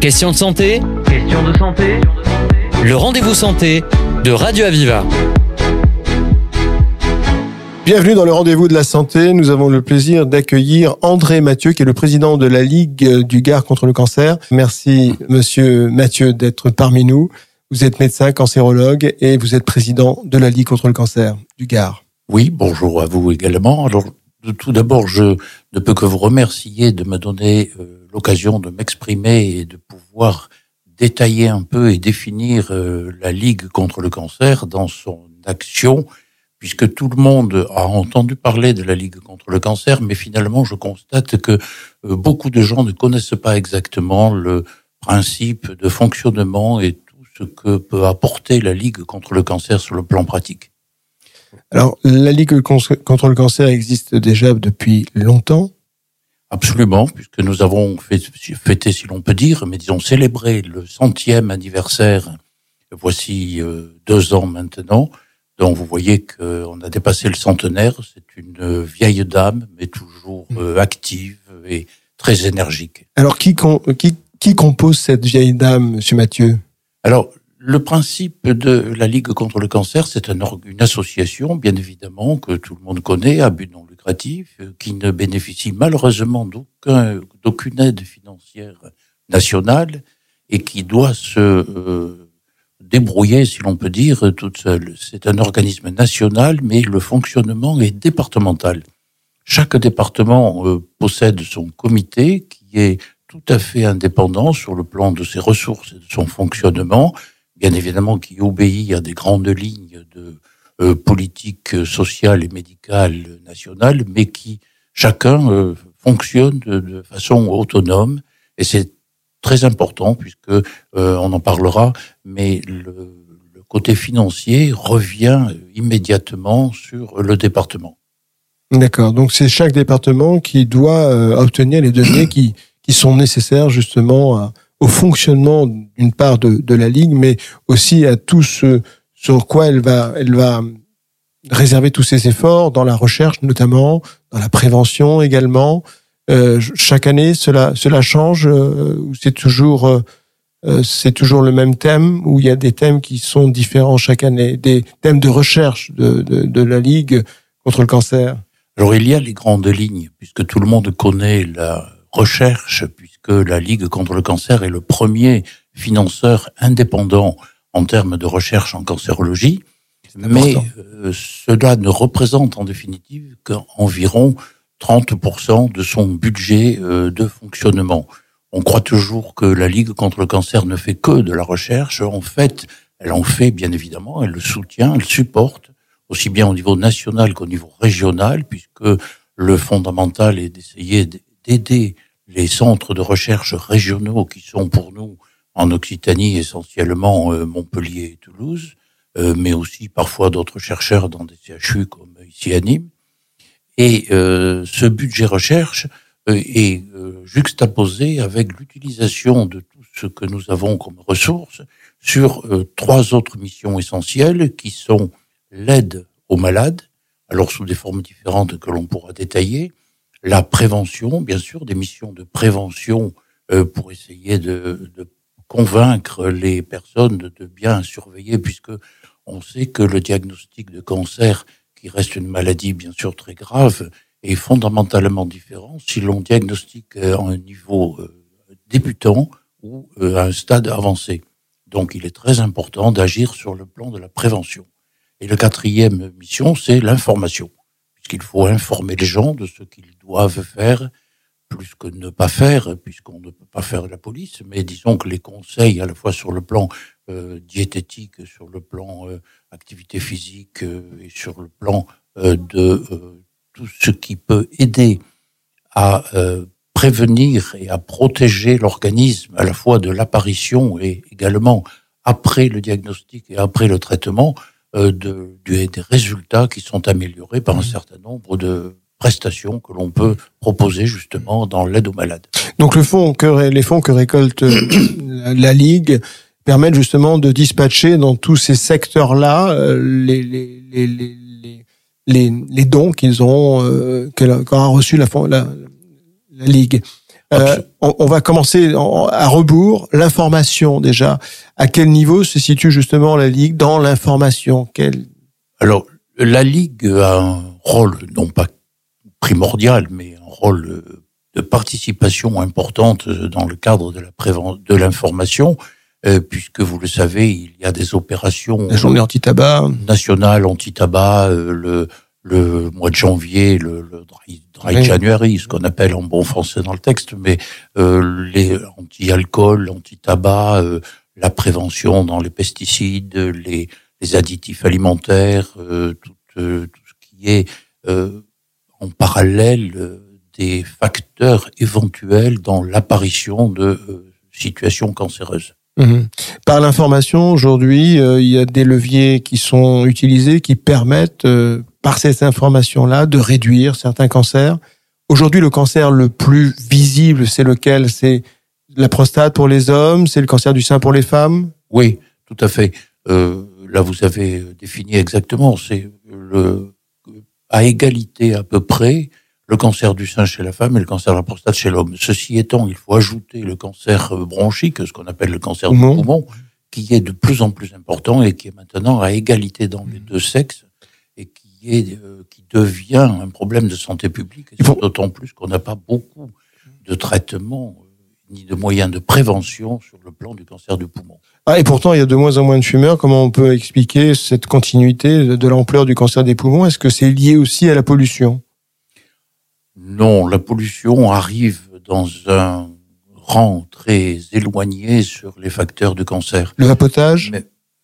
Question de santé Question de santé Le rendez-vous santé de Radio Aviva. Bienvenue dans le rendez-vous de la santé. Nous avons le plaisir d'accueillir André Mathieu, qui est le président de la Ligue du Gard contre le cancer. Merci, monsieur Mathieu, d'être parmi nous. Vous êtes médecin, cancérologue et vous êtes président de la Ligue contre le cancer du Gard. Oui, bonjour à vous également. Alors, tout d'abord, je ne peux que vous remercier de me donner euh, l'occasion de m'exprimer et de pouvoir détailler un peu et définir euh, la Ligue contre le cancer dans son action, puisque tout le monde a entendu parler de la Ligue contre le cancer, mais finalement, je constate que euh, beaucoup de gens ne connaissent pas exactement le principe de fonctionnement et ce que peut apporter la Ligue contre le cancer sur le plan pratique. Alors, la Ligue contre le cancer existe déjà depuis longtemps. Absolument, puisque nous avons fêté, si l'on peut dire, mais disons célébré le centième anniversaire, voici euh, deux ans maintenant. Donc vous voyez qu'on a dépassé le centenaire. C'est une vieille dame, mais toujours mmh. euh, active et très énergique. Alors qui, qui, qui compose cette vieille dame, Monsieur Mathieu? Alors, le principe de la Ligue contre le cancer, c'est une association, bien évidemment, que tout le monde connaît, à but non euh, qui ne bénéficie malheureusement d'aucune aide financière nationale et qui doit se euh, débrouiller, si l'on peut dire, toute seule. C'est un organisme national, mais le fonctionnement est départemental. Chaque département euh, possède son comité qui est tout à fait indépendant sur le plan de ses ressources et de son fonctionnement, bien évidemment qui obéit à des grandes lignes de euh, politique sociale et médicale nationale, mais qui chacun euh, fonctionne de, façon autonome et c'est très important puisque euh, on en parlera, mais le, le côté financier revient immédiatement sur le département. D'accord. Donc c'est chaque département qui doit obtenir les données qui qui sont nécessaires justement au fonctionnement d'une part de, de, la ligue, mais aussi à tout ce sur quoi elle va, elle va réserver tous ses efforts dans la recherche notamment, dans la prévention également. Euh, chaque année, cela, cela change euh, c'est toujours, euh, euh, c'est toujours le même thème ou il y a des thèmes qui sont différents chaque année, des thèmes de recherche de, de, de la ligue contre le cancer? Alors il y a les grandes lignes puisque tout le monde connaît la recherche, puisque la Ligue contre le cancer est le premier financeur indépendant en termes de recherche en cancérologie. Mais euh, cela ne représente en définitive qu'environ 30% de son budget euh, de fonctionnement. On croit toujours que la Ligue contre le cancer ne fait que de la recherche. En fait, elle en fait bien évidemment, elle le soutient, elle supporte, aussi bien au niveau national qu'au niveau régional, puisque le fondamental est d'essayer d'aider les centres de recherche régionaux qui sont pour nous en Occitanie essentiellement euh, Montpellier et Toulouse, euh, mais aussi parfois d'autres chercheurs dans des CHU comme ici à Nîmes. Et euh, ce budget recherche est juxtaposé avec l'utilisation de tout ce que nous avons comme ressources sur trois autres missions essentielles qui sont l'aide aux malades, alors sous des formes différentes que l'on pourra détailler, la prévention, bien sûr, des missions de prévention pour essayer de, de, convaincre les personnes de, bien surveiller, puisque on sait que le diagnostic de cancer, qui reste une maladie bien sûr très grave, est fondamentalement différent si l'on diagnostique à un niveau euh, débutant ou euh, à un stade avancé. Donc il est très important d'agir sur le plan de la prévention. Et la quatrième mission, c'est l'information qu'il faut informer les gens de ce qu'ils doivent faire, plus que ne pas faire, puisqu'on ne peut pas faire de la police, mais disons que les conseils, à la fois sur le plan euh, diététique, sur le plan euh, activité physique euh, et sur le plan de tout ce qui peut aider à prévenir et à protéger l'organisme, à la fois de l'apparition et également après le diagnostic et après le traitement, de, des résultats qui sont améliorés par un mmh. certain nombre de prestations que l'on peut proposer justement dans l'aide aux malades. Donc le fonds que, les fonds que récolte euh, la Ligue permettent justement de dispatcher dans tous ces secteurs-là euh, les, les, les, les, les dons qu'ils ont, euh, qu'aura reçu la, la, la Ligue. Euh, on, on, va commencer à rebours. L'information déjà. À quel niveau se situe justement la Ligue dans l'information? Quel... Alors, la Ligue a un rôle, non pas primordial, mais un rôle de participation importante dans le cadre de la de l'information, euh, puisque vous le savez, il y a des opérations. La journée anti-tabac. Nationale anti-tabac, euh, le, le mois de janvier, le, le dry, January, ce qu'on appelle en bon français dans le texte, mais euh, les anti-alcool, anti-tabac, euh, la prévention dans les pesticides, les, les additifs alimentaires, euh, tout, tout, ce qui est en parallèle des facteurs éventuels dans l'apparition de situations cancéreuses. Mhm. Par l'information, aujourd'hui, il y a des leviers qui sont utilisés qui permettent par cette information-là de réduire certains cancers. Aujourd'hui, le cancer le plus visible, c'est lequel? C'est la prostate pour les hommes, c'est le cancer du sein pour les femmes? Oui, tout à fait. Euh, là, vous avez défini exactement. C'est le à égalité à peu près le cancer du sein chez la femme et le cancer de la prostate chez l'homme. Ceci étant, il faut ajouter le cancer bronchique, ce qu'on appelle le cancer du poumon, qui est de plus en plus important et qui est maintenant à égalité dans les deux sexes qui, euh, qui devient un problème de santé publique, d'autant plus qu'on n'a pas beaucoup de traitements euh, ni de moyens de prévention sur le plan du cancer du poumon. Ah, et pourtant, il y a de moins en moins de fumeurs. Comment on peut expliquer cette continuité de l'ampleur du cancer des poumons? Est-ce que c'est lié aussi à la pollution? Non, la pollution arrive dans un rang très éloigné sur les facteurs de cancer. Le vapotage?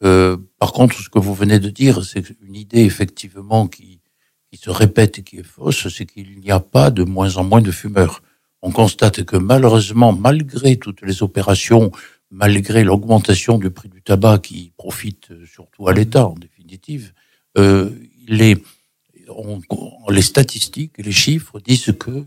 Euh, par contre, ce que vous venez de dire, c'est une idée effectivement qui, qui se répète et qui est fausse, c'est qu'il n'y a pas de moins en moins de fumeurs. On constate que malheureusement, malgré toutes les opérations, malgré l'augmentation du prix du tabac qui profite surtout à l'État en définitive, euh, les, on, les statistiques les chiffres disent qu'il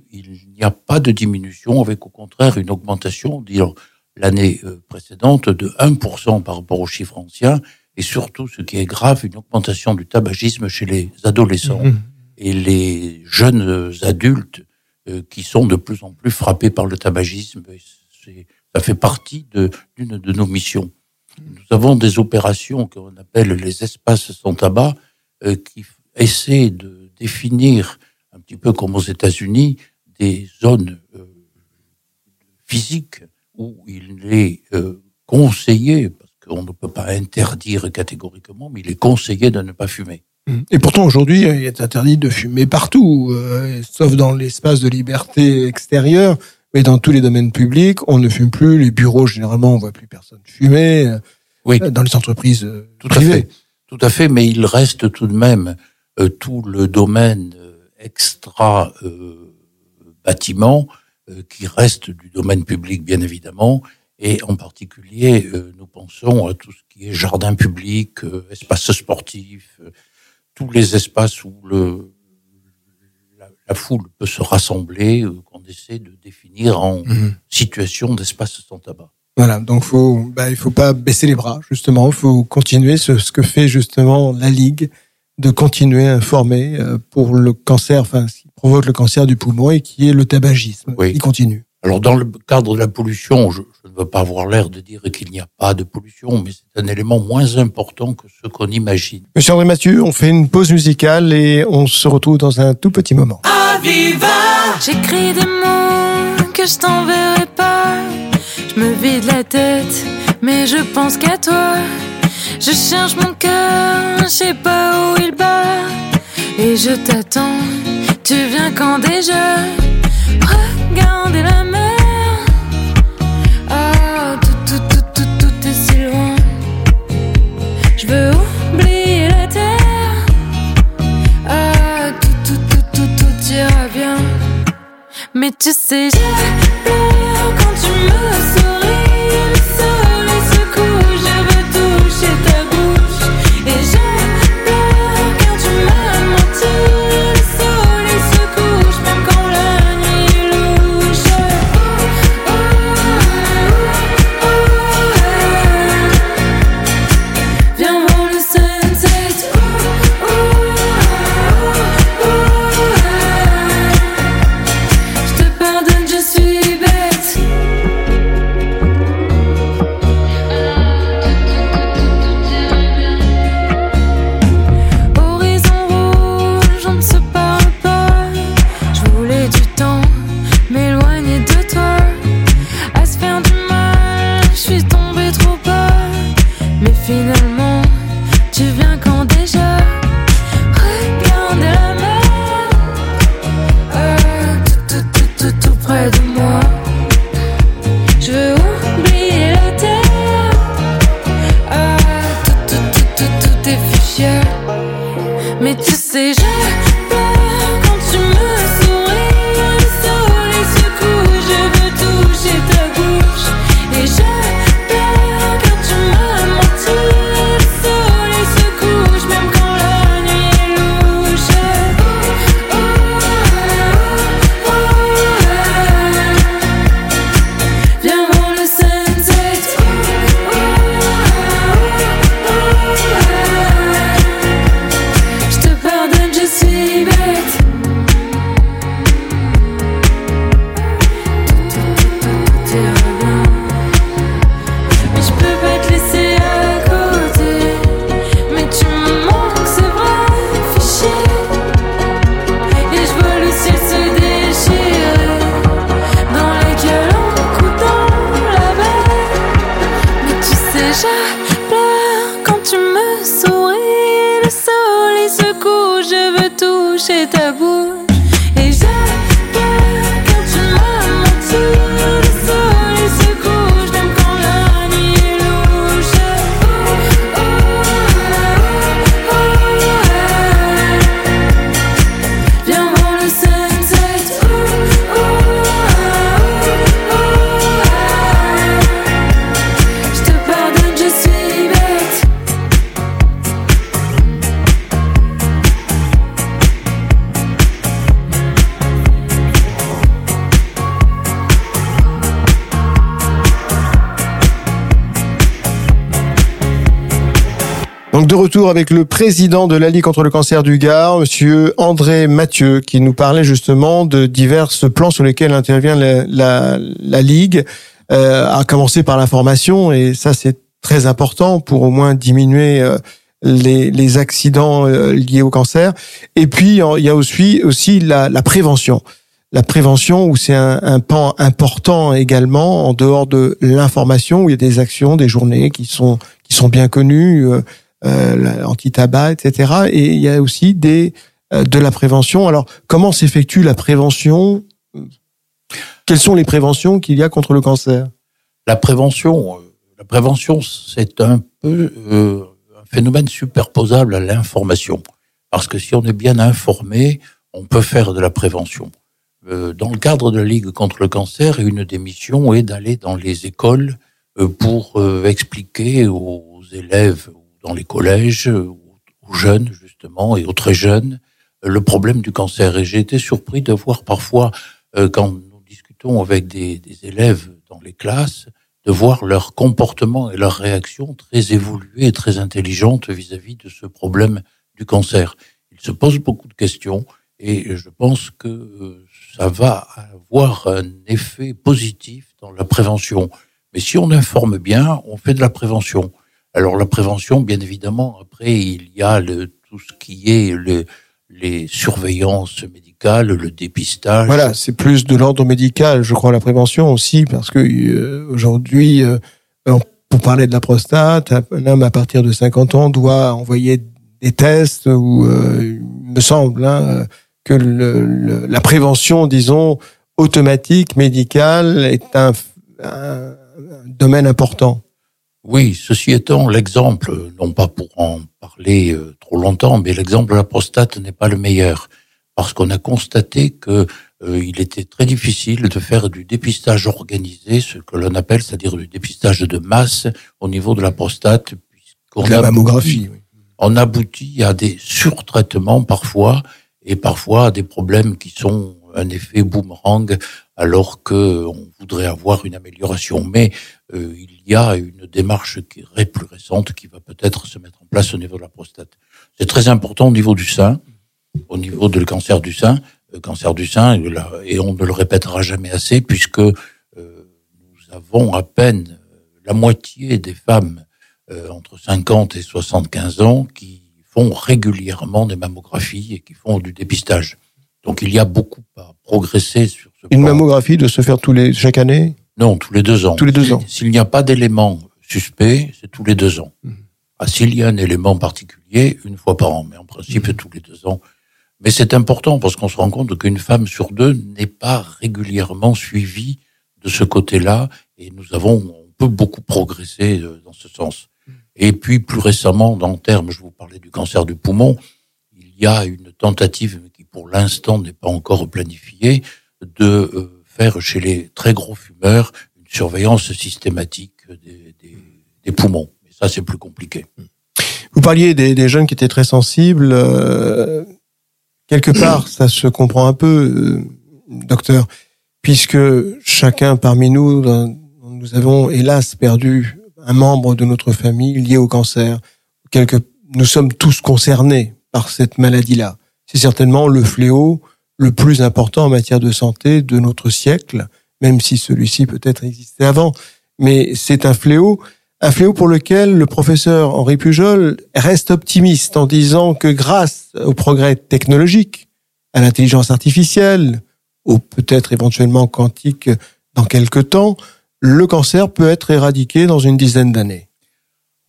n'y a pas de diminution, avec au contraire une augmentation. Disons, l'année euh, précédente de 1% par rapport aux chiffres anciens, et surtout, ce qui est grave, une augmentation du tabagisme chez les adolescents mmh. et les jeunes adultes euh, qui sont de plus en plus frappés par le tabagisme. Ça fait partie d'une de, nos missions. Nous avons des opérations qu'on appelle les espaces sans tabac euh, qui essaient de définir, un petit peu comme aux États-Unis, des zones physiques où il est euh, conseillé, parce qu'on ne peut pas interdire catégoriquement, mais il est conseillé de ne pas fumer. Et pourtant aujourd'hui, il est interdit de fumer partout, euh, sauf dans l'espace de liberté extérieur, mais dans tous les domaines publics, on ne fume plus. Les bureaux, généralement, on voit plus personne fumer. Euh, oui. Dans les entreprises tout privées. À fait. Tout à fait, mais il reste tout de même tout le domaine extra bâtiment euh, qui reste du domaine public, bien évidemment, et en particulier, euh, nous pensons à tout ce qui est jardin public, euh, espaces sportifs, tous les espaces où le, la, foule peut se rassembler, qu'on essaie de définir en mhm. situation d'espace sans tabac. Voilà, donc faut, bah, il faut pas baisser les bras, justement. Il faut continuer ce, ce, que fait justement la Ligue, de continuer à informer pour le cancer, enfin, provoque le cancer du poumon et qui est le tabagisme. Oui. Il continue. Alors dans le cadre de la pollution, je, ne veux pas avoir l'air de dire qu'il n'y a pas de pollution, mais c'est un élément moins important que ce qu'on imagine. Monsieur André Mathieu, on fait une pause musicale et on se retrouve dans un tout petit moment. J'écris des mots que je t'enverrai pas. Je me vide la tête, mais je pense qu'à toi. Je cherche mon cœur, je sais pas où il bat. Et je t'attends tu viens quand déjà? Regardez Mais tu sais, retour avec le président de la Ligue contre le cancer du Gard, monsieur André Mathieu, qui nous parlait justement de divers plans sur lesquels intervient la, la, la Ligue, euh, à commencer par l'information, et ça c'est très important pour au moins diminuer euh, les, les accidents euh, liés au cancer. Et puis il y a aussi, aussi la, la prévention. La prévention, où c'est un, un pan important également, en dehors de l'information, où il y a des actions, des journées qui sont qui sont bien connues. Euh, anti-tabac, etc. Et il y a aussi des euh, de la prévention. Alors, comment s'effectue la prévention? Quelles sont les préventions qu'il y a contre le cancer? La prévention, euh, la prévention, c'est un peu euh, un phénomène superposable à l'information. Parce que si on est bien informé, on peut faire de la prévention. Euh, dans le cadre de la Ligue contre le cancer, une des missions est d'aller dans les écoles pour expliquer aux élèves dans les collèges, euh, aux jeunes justement et aux très jeunes, euh, le problème du cancer. Et j'ai été surpris de voir parfois, euh, quand nous discutons avec des, élèves dans les classes, de voir leur comportement et leur réaction très évoluée et très intelligente vis-à-vis de ce problème du cancer. Ils se posent beaucoup de questions et je pense que ça va avoir un effet positif dans la prévention. Mais si on informe bien, on fait de la prévention. Alors la prévention, bien évidemment, après il y a le, tout ce qui est le, les surveillances médicales, le dépistage. Voilà, c'est plus de l'ordre médical, je crois, la prévention aussi, parce que euh, aujourd'hui, euh, pour parler de la prostate, un homme à partir de 50 ans doit envoyer des tests où euh, il me semble hein, que le, le- la prévention, disons, automatique, médicale, est un- un domaine important. Oui, ceci étant, l'exemple, non pas pour en parler euh, trop longtemps, mais l'exemple de la prostate n'est pas le meilleur, parce qu'on a constaté que euh, il était très difficile de faire du dépistage organisé, ce que l'on appelle, c'est-à-dire du dépistage de masse au niveau de la prostate, puisqu'on la mammographie. oui. on aboutit à des surtraitements parfois et parfois à des problèmes qui sont un effet boomerang alors que on voudrait avoir une amélioration. Mais euh, il y a une démarche qui est plus récente qui va peut-être se mettre en place au niveau de la prostate. C'est très important au niveau du sein, au niveau le cancer du sein, le cancer du sein, et on ne le répétera jamais assez puisque euh, nous avons à peine euh, la moitié des femmes entre 50 et 75 ans qui font régulièrement des mammographies et qui font du dépistage. Donc il y a beaucoup à progresser sur ce Une plan. mammographie de se faire tous les chaque année? Non, tous les deux ans. Tous les deux S'il- ans. S'il n'y a pas d'élément suspect, c'est tous les deux ans. Mhm. Ah, S'il y a un élément particulier, une fois par an, mais en principe Mhm. tous les deux ans. Mais c'est important parce qu'on se rend compte qu'une femme sur deux n'est pas régulièrement suivie de ce côté-là et nous avons, on peut beaucoup progresser euh, dans ce sens. Mhm. Et puis plus récemment, dans le terme, je vous parlais du cancer du poumon, il y a une tentative qui pour l'instant n'est pas encore planifiée de euh, faire chez les très gros fumeurs une surveillance systématique des, poumons. Mais ça, c'est plus compliqué. Vous parliez des, jeunes qui étaient très sensibles. Euh, quelque part, ça se comprend un peu, euh, docteur, puisque chacun parmi nous, nous avons hélas perdu un membre de notre famille lié au cancer. Nous sommes tous concernés par cette maladie-là. C'est certainement le fléau le plus important en matière de santé de notre siècle, même si celui-ci peut-être existait avant. Mais c'est un fléau, un fléau pour lequel le professeur Henri Pujol reste optimiste en disant que grâce au progrès technologique, à l'intelligence artificielle, ou peut-être éventuellement quantique dans quelques temps, le cancer peut être éradiqué dans une dizaine d'années.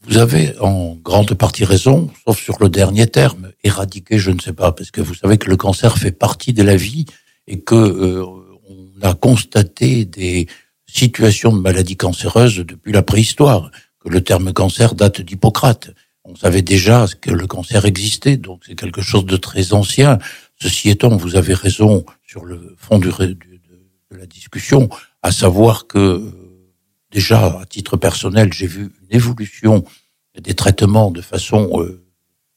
Vous avez en grande partie raison, sauf sur le dernier terme, éradiquer, je ne sais pas, parce que vous savez que le cancer fait partie de la vie et que euh, on a constaté des situations de maladies cancéreuses depuis la préhistoire, que le terme cancer date d'Hippocrate. On savait déjà que le cancer existait, donc c'est quelque chose de très ancien. Ceci étant, vous avez raison sur le fond de la discussion, à savoir que déjà, à titre personnel, j'ai vu une évolution des traitements de façon euh,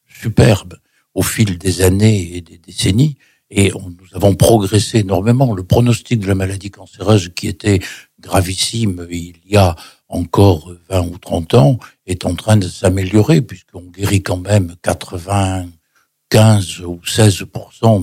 superbe au fil des années et des décennies, et nous avons progressé énormément. Le pronostic de la maladie cancéreuse, qui était gravissime il y a encore 20 ou 30 ans, est en train de s'améliorer, puisqu'on guérit quand même 95 ou 16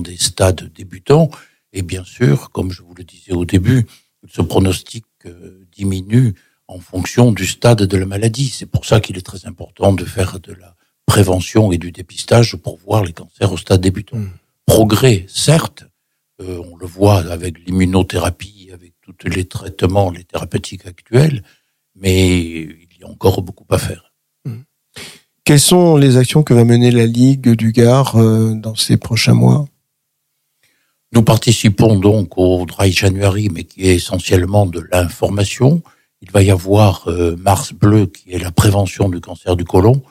des stades débutants, et bien sûr, comme je vous le disais au début, ce pronostic euh, diminue en fonction du stade de la maladie. C'est pour ça qu'il est très important de faire de la prévention et du dépistage pour voir les cancers au stade débutant. Mmh. Progrès, certes, euh, on le voit avec l'immunothérapie, avec tous les traitements, les thérapeutiques actuels, mais il y a encore beaucoup à faire. Mmh. Quelles sont les actions que va mener la Ligue du Gard euh, dans ces prochains mois? Nous participons donc au Dry January, mais qui est essentiellement de l'information. Il va y avoir euh, Mars Bleu, qui est la prévention du cancer du côlon,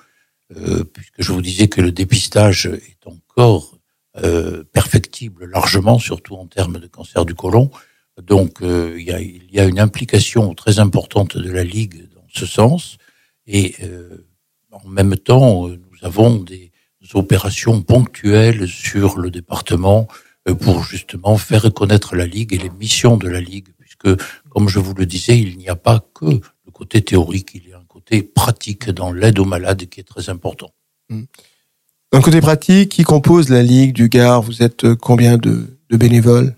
euh, puisque je vous disais que le dépistage est encore euh, perfectible largement, surtout en termes de cancer du côlon. Donc il y, a, il, y a, une implication très importante de la Ligue dans ce sens. Et en même temps, nous avons des opérations ponctuelles sur le département pour justement faire connaître la Ligue et les missions de la Ligue que, comme je vous le disais, il n'y a pas que le côté théorique, il y a un côté pratique dans l'aide aux malades qui est très important. Mmh. Un côté pratique, qui compose la Ligue du Gard Vous êtes combien de, de bénévoles?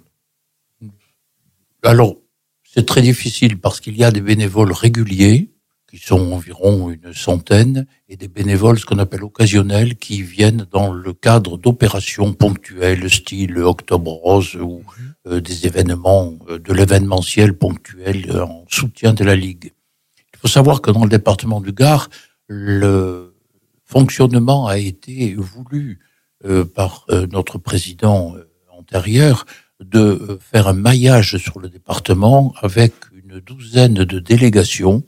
Alors, c'est très difficile parce qu'il y a des bénévoles réguliers, qui sont environ une centaine, et des bénévoles, ce qu'on appelle occasionnels, qui viennent dans le cadre d'opérations ponctuelles, style Octobre Rose ou mhm. euh, des événements, euh, de l'événementiel ponctuel euh, en soutien de la Ligue. Il faut savoir que dans le département du Gard, le fonctionnement a été voulu par notre président antérieur de faire un maillage sur le département avec une douzaine de délégations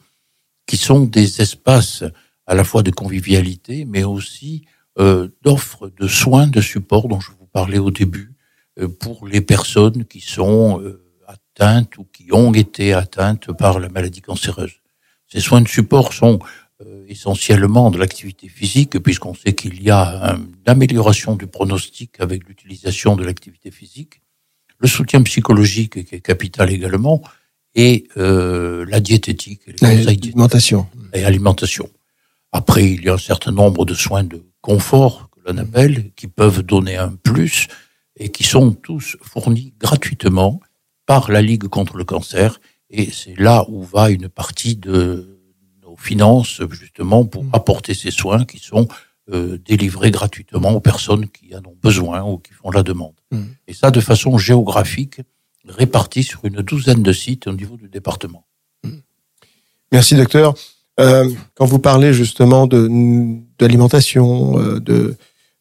qui sont des espaces à la fois de convivialité, mais aussi euh, d'offres de soins, de support dont je vous parlais au début, euh, pour les personnes qui sont euh, atteintes ou qui ont été atteintes par la maladie cancéreuse. Ces soins de support sont euh, essentiellement de l'activité physique, puisqu'on sait qu'il y a une amélioration du pronostic avec l'utilisation de l'activité physique, le soutien psychologique qui est capital également, et euh, la diététique, l'alimentation et alimentation. Après, il y a un certain nombre de soins de confort que l'on appelle, qui peuvent donner un plus et qui sont tous fournis gratuitement par la Ligue contre le cancer. Et c'est là où va une partie de nos finances, justement, pour apporter ces soins qui sont euh, délivrés gratuitement aux personnes qui en ont besoin ou qui font la demande. Mm. Et ça de façon géographique répartis sur une douzaine de sites au niveau du département. Merci docteur. Euh, quand vous parlez justement de d'alimentation, euh, de,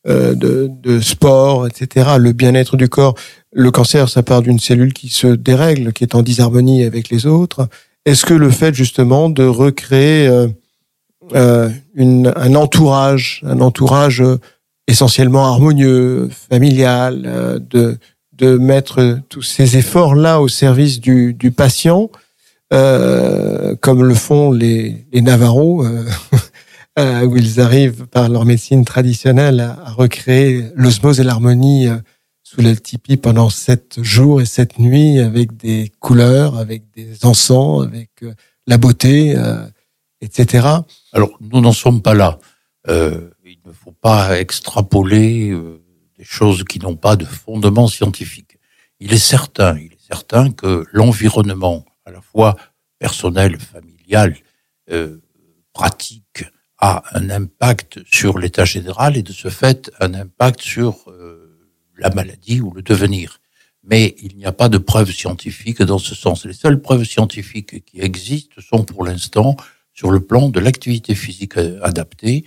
euh, de, de sport, etc., le bien-être du corps, le cancer, ça part d'une cellule qui se dérègle, qui est en disharmonie avec les autres. Est-ce que le fait justement de recréer euh, euh une, un entourage, un entourage essentiellement harmonieux, familial, de de mettre tous ces efforts là au service du, du patient, comme le font les, les Navarros, où ils arrivent par leur médecine traditionnelle à, à recréer l'osmose et l'harmonie sous la tipi pendant sept jours et sept nuits avec des couleurs, avec des encens, avec euh, la beauté, euh, etc. Alors, nous n'en sommes pas là. Euh, il ne faut pas extrapoler euh, choses qui n'ont pas de fondement scientifique. Il est certain, il est certain que l'environnement, à la fois personnel, familial, euh, pratique, a un impact sur l'état général et de ce fait un impact sur la maladie ou le devenir. Mais il n'y a pas de preuves scientifiques dans ce sens. Les seules preuves scientifiques qui existent sont pour l'instant sur le plan de l'activité physique adaptée,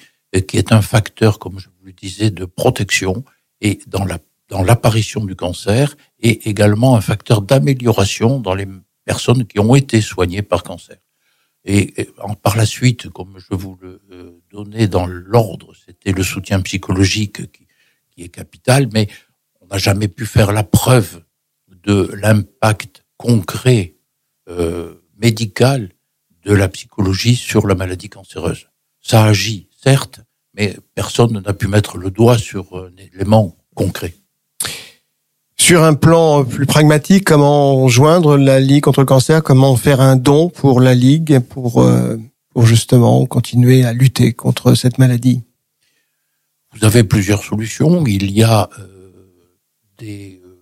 qui est un facteur, comme je vous le disais, de protection et dans la dans l'apparition du cancer et également un facteur d'amélioration dans les personnes qui ont été soignées par cancer. Et, par la suite, comme je vous le euh, donnais dans l'ordre, c'était le soutien psychologique qui, qui est capital, mais on n'a jamais pu faire la preuve de l'impact concret euh, médical de la psychologie sur la maladie cancéreuse. Ça agit, certes, mais personne n'a pu mettre le doigt sur un élément concret. Sur un plan plus pragmatique, comment joindre la Ligue contre le cancer? Comment faire un don pour la Ligue pour, euh, pour justement continuer à lutter contre cette maladie? Vous avez plusieurs solutions. Il y a euh, des euh,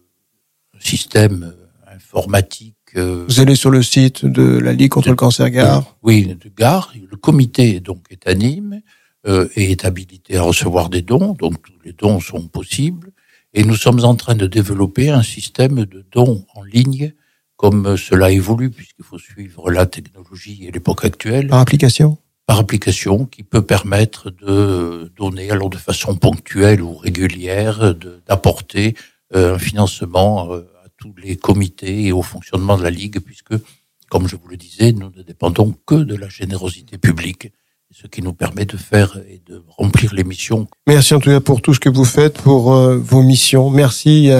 systèmes euh, informatiques. Euh, Vous allez sur le site de la Ligue contre le cancer Gare? Oui, de Gare. Le comité donc est anime euh, et est habilité à recevoir des dons, donc tous les dons sont possibles. Et nous sommes en train de développer un système de dons en ligne comme cela évolue, puisqu'il faut suivre la technologie et l'époque actuelle. Par application? Par application, qui peut permettre de donner, alors de façon ponctuelle ou régulière, d'apporter euh, un financement euh, à tous les comités et au fonctionnement de la Ligue, puisque, comme je vous le disais, nous ne dépendons que de la générosité publique, ce qui nous permet de faire et de remplir les missions. Merci en tout cas pour tout ce que vous faites, pour euh, vos missions. Merci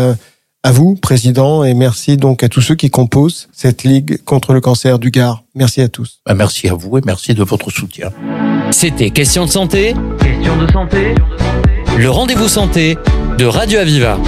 à vous, Président, et merci donc à tous ceux qui composent cette Ligue contre le cancer du Gard. Merci à tous. Ben, merci à vous et merci de votre soutien. C'était Question de santé. Question de santé. Le rendez-vous santé de Radio Aviva.